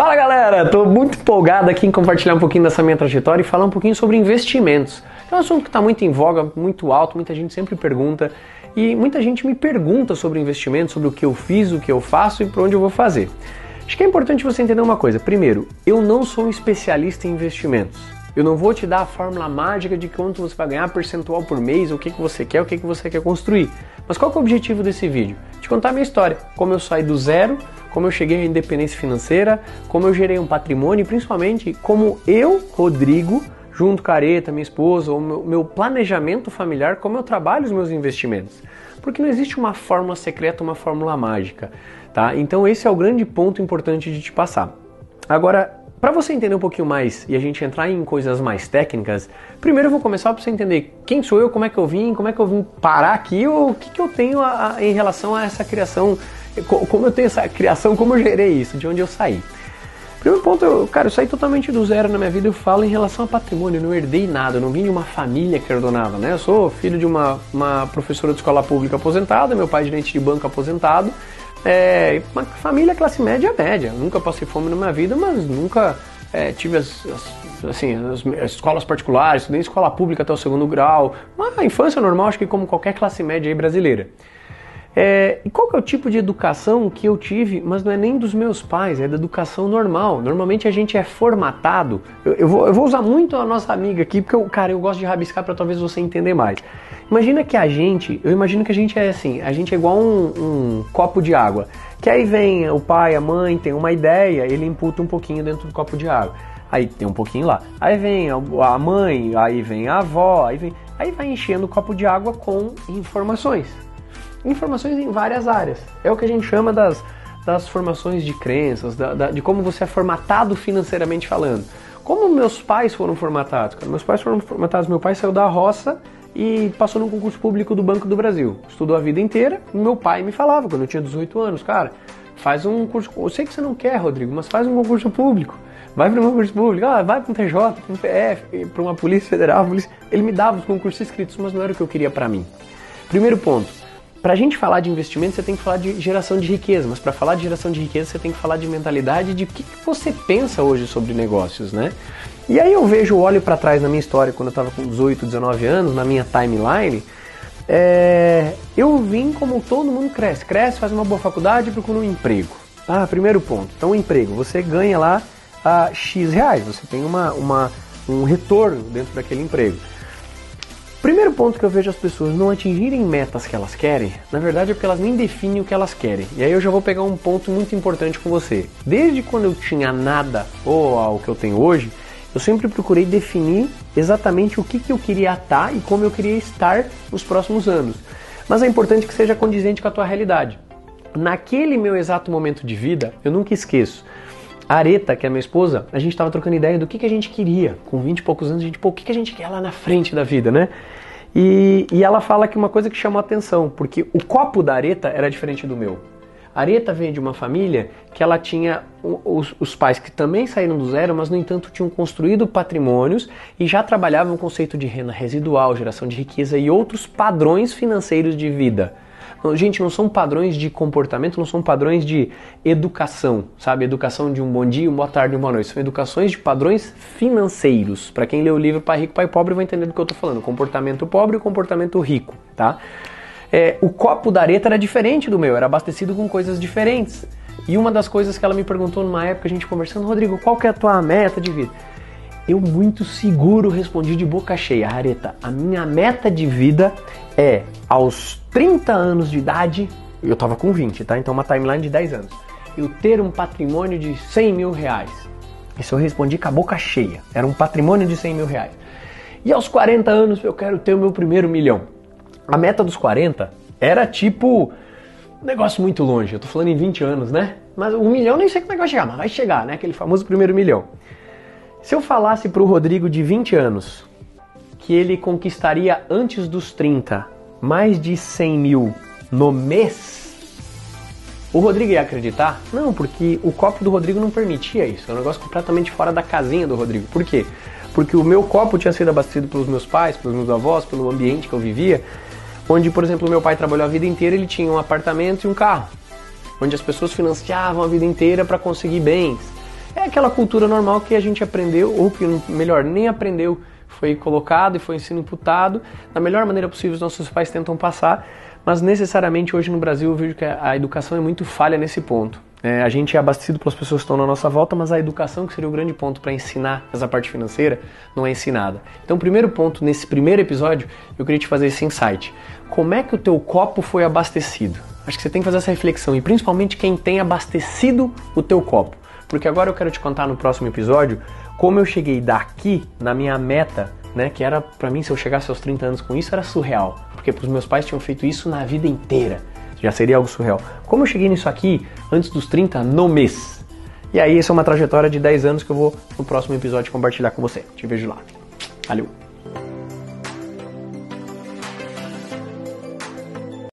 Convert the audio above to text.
Fala galera, estou muito empolgado aqui em compartilhar um pouquinho dessa minha trajetória e falar um pouquinho sobre investimentos. É um assunto que está muito em voga, muito alto, muita gente sempre pergunta e muita gente me pergunta sobre investimentos, sobre o que eu fiz, o que eu faço e para onde eu vou fazer. Acho que é importante você entender uma coisa. Primeiro, eu não sou um especialista em investimentos. Eu não vou te dar a fórmula mágica de quanto você vai ganhar percentual por mês, o que, que você quer, o que, que você quer construir. Mas qual é o objetivo desse vídeo? Te contar a minha história, como eu saí do zero como eu cheguei à independência financeira, como eu gerei um patrimônio e principalmente como eu, Rodrigo, junto com a Areta, minha esposa, o meu, meu planejamento familiar, como eu trabalho os meus investimentos. Porque não existe uma fórmula secreta, uma fórmula mágica, tá? Então esse é o grande ponto importante de te passar. Agora, para você entender um pouquinho mais e a gente entrar em coisas mais técnicas, primeiro eu vou começar para você entender quem sou eu, como é que eu vim, como é que eu vim parar aqui, ou o que, que eu tenho a, a, em relação a essa criação como eu tenho essa criação, como eu gerei isso, de onde eu saí. Primeiro ponto, eu, cara, eu saí totalmente do zero na minha vida. Eu falo em relação a patrimônio, eu não herdei nada, eu não vim de uma família que herdonava, né? Eu sou filho de uma, uma professora de escola pública aposentada, meu pai gerente de banco aposentado. É, uma família classe média média. Nunca passei fome na minha vida, mas nunca é, tive as, as, assim, as, as, escolas particulares, estudei escola pública até o segundo grau. Uma infância normal, acho que como qualquer classe média brasileira. É, e qual que é o tipo de educação que eu tive, mas não é nem dos meus pais, é da educação normal. Normalmente a gente é formatado. Eu, eu, vou, eu vou, usar muito a nossa amiga aqui, porque, eu, cara, eu gosto de rabiscar para talvez você entender mais. Imagina que a gente, eu imagino que a gente é assim, a gente é igual um, um copo de água. Que aí vem o pai, a mãe, tem uma ideia, ele imputa um pouquinho dentro do copo de água. Aí tem um pouquinho lá. Aí vem a mãe, aí vem a avó, aí vem. Aí vai enchendo o copo de água com informações informações em várias áreas. É o que a gente chama das, das formações de crenças, da, da, de como você é formatado financeiramente falando. Como meus pais foram formatados? Cara, meus pais foram formatados, meu pai saiu da roça e passou no concurso público do Banco do Brasil. Estudou a vida inteira. Meu pai me falava quando eu tinha 18 anos, cara, faz um curso. Eu sei que você não quer, Rodrigo, mas faz um concurso público. Vai para um concurso público, ah, vai para um TJ, para um PF, para uma Polícia Federal. Polícia... Ele me dava os concursos escritos, mas não era o que eu queria para mim. Primeiro ponto, para a gente falar de investimento, você tem que falar de geração de riqueza, mas para falar de geração de riqueza, você tem que falar de mentalidade, de o que, que você pensa hoje sobre negócios, né? E aí eu vejo, olho para trás na minha história, quando eu estava com 18, 19 anos, na minha timeline, é, eu vim como todo mundo cresce. Cresce, faz uma boa faculdade procura um emprego. Ah, primeiro ponto. Então, emprego. Você ganha lá ah, X reais, você tem uma, uma, um retorno dentro daquele emprego. Primeiro ponto que eu vejo as pessoas não atingirem metas que elas querem, na verdade é porque elas nem definem o que elas querem. E aí eu já vou pegar um ponto muito importante com você. Desde quando eu tinha nada ou ao que eu tenho hoje, eu sempre procurei definir exatamente o que, que eu queria estar e como eu queria estar nos próximos anos. Mas é importante que seja condizente com a tua realidade. Naquele meu exato momento de vida, eu nunca esqueço. A Areta, que é minha esposa, a gente estava trocando ideia do que, que a gente queria. Com 20 e poucos anos, a gente, pô, o que, que a gente quer lá na frente da vida, né? E, e ela fala que uma coisa que chamou atenção, porque o copo da Areta era diferente do meu. A Areta vem de uma família que ela tinha os, os, pais que também saíram do zero, mas no entanto tinham construído patrimônios e já trabalhavam o conceito de renda residual, geração de riqueza e outros padrões financeiros de vida. Gente, não são padrões de comportamento, não são padrões de educação, sabe? Educação de um bom dia, uma boa tarde, uma boa noite. São educações de padrões financeiros. Para quem lê o livro Pai Rico, Pai Pobre vai entender do que eu estou falando. Comportamento pobre e comportamento rico, tá? É, o copo da areta era diferente do meu, era abastecido com coisas diferentes. E uma das coisas que ela me perguntou numa época, a gente conversando, Rodrigo, qual que é a tua meta de vida? Eu muito seguro respondi de boca cheia, Areta, a minha meta de vida é aos 30 anos de idade, eu tava com 20, tá? Então uma timeline de 10 anos. Eu ter um patrimônio de 100 mil reais. Isso eu respondi com a boca cheia. Era um patrimônio de 100 mil reais. E aos 40 anos eu quero ter o meu primeiro milhão. A meta dos 40 era tipo um negócio muito longe. Eu tô falando em 20 anos, né? Mas um milhão nem sei como é que vai chegar, mas vai chegar, né? Aquele famoso primeiro milhão. Se eu falasse para o Rodrigo de 20 anos que ele conquistaria antes dos 30 mais de 100 mil no mês, o Rodrigo ia acreditar? Não, porque o copo do Rodrigo não permitia isso. É um negócio completamente fora da casinha do Rodrigo. Por quê? Porque o meu copo tinha sido abastecido pelos meus pais, pelos meus avós, pelo ambiente que eu vivia, onde, por exemplo, meu pai trabalhou a vida inteira, ele tinha um apartamento e um carro, onde as pessoas financiavam a vida inteira para conseguir bens. É aquela cultura normal que a gente aprendeu, ou que melhor, nem aprendeu, foi colocado e foi ensino imputado. Da melhor maneira possível, os nossos pais tentam passar, mas necessariamente hoje no Brasil eu vejo que a educação é muito falha nesse ponto. É, a gente é abastecido pelas pessoas que estão na nossa volta, mas a educação, que seria o grande ponto para ensinar essa parte financeira, não é ensinada. Então, o primeiro ponto, nesse primeiro episódio, eu queria te fazer esse insight. Como é que o teu copo foi abastecido? Acho que você tem que fazer essa reflexão, e principalmente quem tem abastecido o teu copo. Porque agora eu quero te contar no próximo episódio como eu cheguei daqui na minha meta, né, que era para mim se eu chegasse aos 30 anos com isso era surreal, porque os meus pais tinham feito isso na vida inteira já seria algo surreal. Como eu cheguei nisso aqui antes dos 30 no mês? E aí, essa é uma trajetória de 10 anos que eu vou no próximo episódio compartilhar com você. Te vejo lá. Valeu!